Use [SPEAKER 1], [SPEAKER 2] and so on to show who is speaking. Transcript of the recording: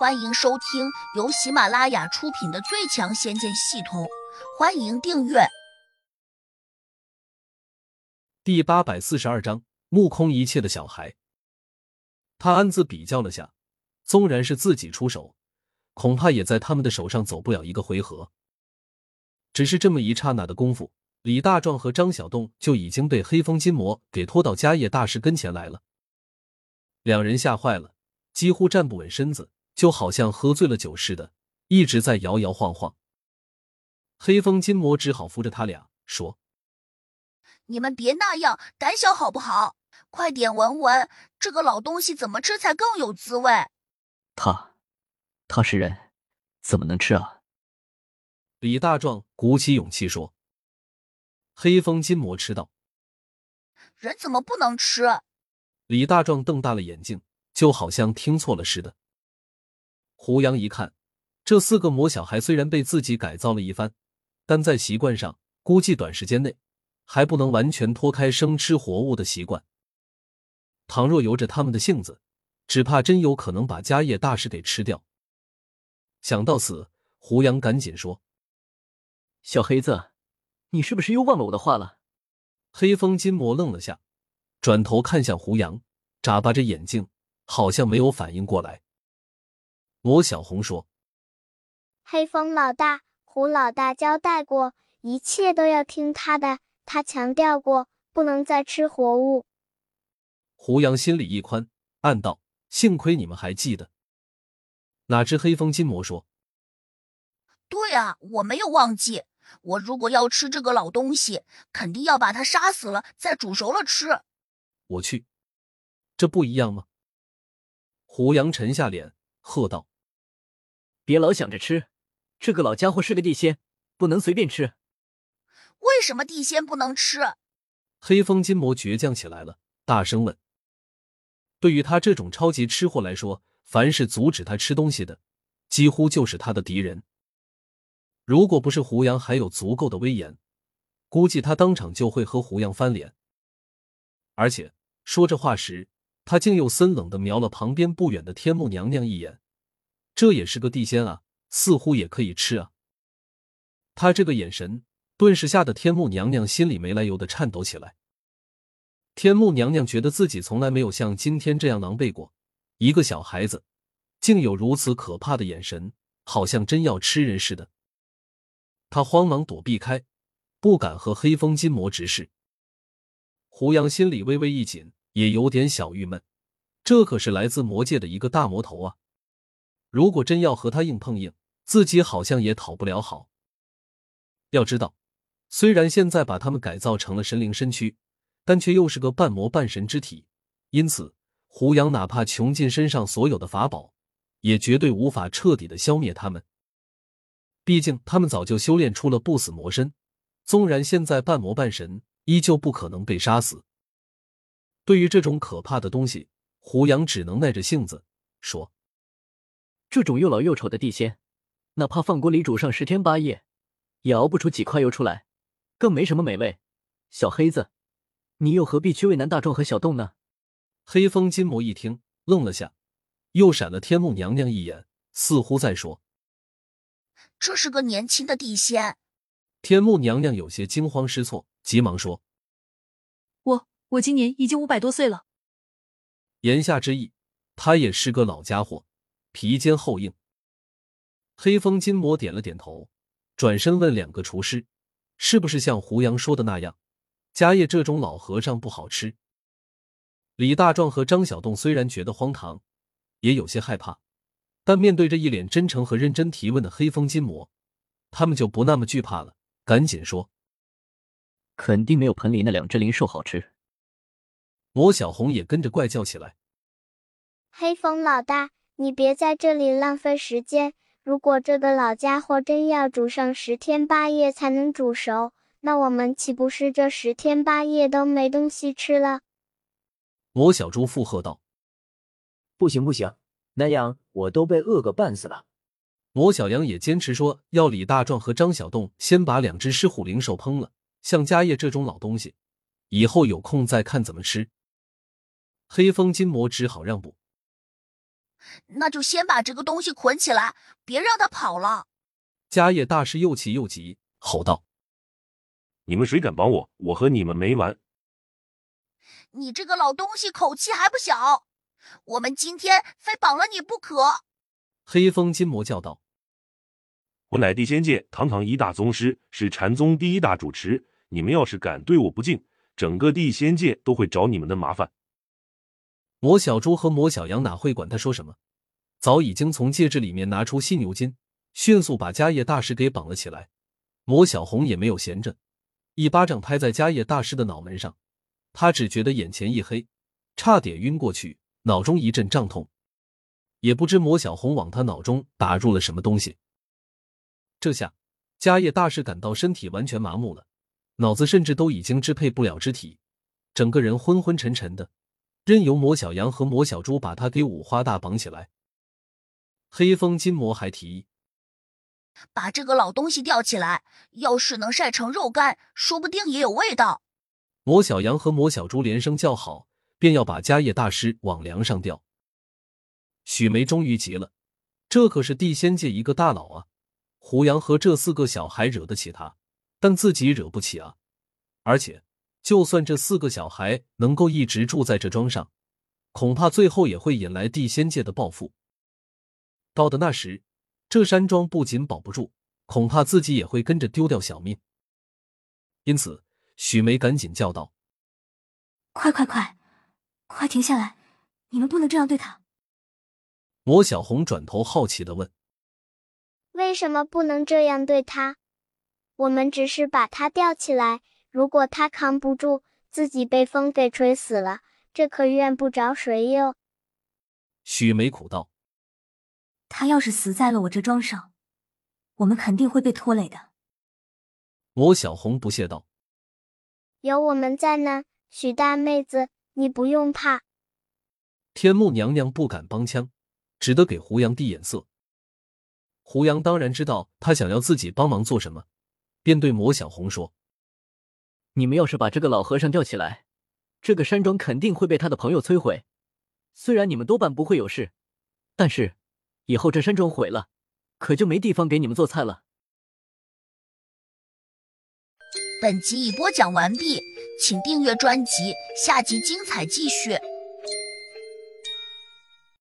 [SPEAKER 1] 欢迎收听由喜马拉雅出品的《最强仙剑系统》，欢迎订阅。
[SPEAKER 2] 第八百四十二章：目空一切的小孩。他暗自比较了下，纵然是自己出手，恐怕也在他们的手上走不了一个回合。只是这么一刹那的功夫，李大壮和张小栋就已经被黑风金魔给拖到迦叶大师跟前来了。两人吓坏了，几乎站不稳身子，就好像喝醉了酒似的，一直在摇摇晃晃。黑风金魔只好扶着他俩说：“
[SPEAKER 1] 你们别那样胆小好不好？快点闻闻这个老东西怎么吃才更有滋味。”
[SPEAKER 3] 他，他是人，怎么能吃啊？
[SPEAKER 2] 李大壮鼓起勇气说：“黑风金魔吃道，
[SPEAKER 1] 人怎么不能吃？”
[SPEAKER 2] 李大壮瞪大了眼睛，就好像听错了似的。胡杨一看，这四个魔小孩虽然被自己改造了一番，但在习惯上，估计短时间内还不能完全脱开生吃活物的习惯。倘若由着他们的性子，只怕真有可能把家业大事给吃掉。想到此，胡杨赶紧说：“
[SPEAKER 3] 小黑子，你是不是又忘了我的话了？”
[SPEAKER 2] 黑风金魔愣了下。转头看向胡杨，眨巴着眼睛，好像没有反应过来。罗小红说：“
[SPEAKER 4] 黑风老大，胡老大交代过，一切都要听他的。他强调过，不能再吃活物。”
[SPEAKER 2] 胡杨心里一宽，暗道：“幸亏你们还记得。”哪知黑风金魔说：“
[SPEAKER 1] 对啊，我没有忘记。我如果要吃这个老东西，肯定要把它杀死了，再煮熟了吃。”
[SPEAKER 2] 我去，这不一样吗？胡杨沉下脸，喝道：“
[SPEAKER 3] 别老想着吃，这个老家伙是个地仙，不能随便吃。”
[SPEAKER 1] 为什么地仙不能吃？
[SPEAKER 2] 黑风金魔倔强起来了，大声问：“对于他这种超级吃货来说，凡是阻止他吃东西的，几乎就是他的敌人。如果不是胡杨还有足够的威严，估计他当场就会和胡杨翻脸。而且。”说这话时，他竟又森冷的瞄了旁边不远的天目娘娘一眼。这也是个地仙啊，似乎也可以吃啊。他这个眼神，顿时吓得天目娘娘心里没来由的颤抖起来。天目娘娘觉得自己从来没有像今天这样狼狈过，一个小孩子竟有如此可怕的眼神，好像真要吃人似的。他慌忙躲避开，不敢和黑风金魔直视。胡杨心里微微一紧。也有点小郁闷，这可是来自魔界的一个大魔头啊！如果真要和他硬碰硬，自己好像也讨不了好。要知道，虽然现在把他们改造成了神灵身躯，但却又是个半魔半神之体，因此胡杨哪怕穷尽身上所有的法宝，也绝对无法彻底的消灭他们。毕竟他们早就修炼出了不死魔身，纵然现在半魔半神，依旧不可能被杀死。对于这种可怕的东西，胡杨只能耐着性子说：“
[SPEAKER 3] 这种又老又丑的地仙，哪怕放锅里煮上十天八夜，也熬不出几块油出来，更没什么美味。小黑子，你又何必去为难大壮和小洞呢？”
[SPEAKER 2] 黑风金魔一听，愣了下，又闪了天目娘娘一眼，似乎在说：“
[SPEAKER 1] 这是个年轻的地仙。”
[SPEAKER 2] 天目娘娘有些惊慌失措，急忙说。
[SPEAKER 5] 我今年已经五百多岁了。
[SPEAKER 2] 言下之意，他也是个老家伙，皮坚厚硬。黑风金魔点了点头，转身问两个厨师：“是不是像胡杨说的那样，家业这种老和尚不好吃？”李大壮和张小栋虽然觉得荒唐，也有些害怕，但面对着一脸真诚和认真提问的黑风金魔，他们就不那么惧怕了，赶紧说：“
[SPEAKER 3] 肯定没有盆里那两只灵兽好吃。”
[SPEAKER 2] 罗小红也跟着怪叫起来：“
[SPEAKER 4] 黑风老大，你别在这里浪费时间！如果这个老家伙真要煮上十天八夜才能煮熟，那我们岂不是这十天八夜都没东西吃了？”
[SPEAKER 2] 罗小猪附和道：“
[SPEAKER 6] 不行不行，那样我都被饿个半死了。”
[SPEAKER 2] 罗小阳也坚持说要李大壮和张小栋先把两只狮虎灵兽烹了，像家业这种老东西，以后有空再看怎么吃。黑风金魔只好让步。
[SPEAKER 1] 那就先把这个东西捆起来，别让他跑了。
[SPEAKER 2] 迦叶大师又气又急，吼道：“
[SPEAKER 7] 你们谁敢绑我？我和你们没完！”
[SPEAKER 1] 你这个老东西，口气还不小！我们今天非绑了你不可！
[SPEAKER 2] 黑风金魔叫道：“
[SPEAKER 7] 我乃地仙界堂堂一大宗师，是禅宗第一大主持。你们要是敢对我不敬，整个地仙界都会找你们的麻烦。”
[SPEAKER 2] 魔小猪和魔小羊哪会管他说什么？早已经从戒指里面拿出犀牛筋，迅速把迦叶大师给绑了起来。魔小红也没有闲着，一巴掌拍在迦叶大师的脑门上。他只觉得眼前一黑，差点晕过去，脑中一阵胀痛，也不知魔小红往他脑中打入了什么东西。这下，迦叶大师感到身体完全麻木了，脑子甚至都已经支配不了肢体，整个人昏昏沉沉的，任由魔小羊和魔小猪把他给五花大绑起来。黑风金魔还提议，
[SPEAKER 1] 把这个老东西吊起来，要是能晒成肉干，说不定也有味道。
[SPEAKER 2] 魔小羊和魔小猪连声叫好，便要把迦叶大师往梁上吊。许梅终于急了，这可是地仙界一个大佬啊！胡杨和这四个小孩惹得起他，但自己惹不起啊！而且，就算这四个小孩能够一直住在这庄上，恐怕最后也会引来地仙界的报复。到的那时，这山庄不仅保不住，恐怕自己也会跟着丢掉小命。因此。许梅赶紧叫道：“
[SPEAKER 5] 快快快，快停下来！你们不能这样对他。”
[SPEAKER 2] 魔小红转头好奇的问：“
[SPEAKER 4] 为什么不能这样对他？我们只是把他吊起来，如果他扛不住，自己被风给吹死了，这可怨不着谁哟。”
[SPEAKER 2] 许梅苦道：“
[SPEAKER 5] 他要是死在了我这庄上，我们肯定会被拖累的。”
[SPEAKER 2] 魔小红不屑道。
[SPEAKER 4] 有我们在呢，许大妹子，你不用怕。
[SPEAKER 2] 天目娘娘不敢帮腔，只得给胡杨递眼色。胡杨当然知道他想要自己帮忙做什么，便对魔小红说：“
[SPEAKER 3] 你们要是把这个老和尚吊起来，这个山庄肯定会被他的朋友摧毁。虽然你们多半不会有事，但是以后这山庄毁了，可就没地方给你们做菜了。”
[SPEAKER 1] 本集已播讲完毕，请订阅专辑，下集精彩继续。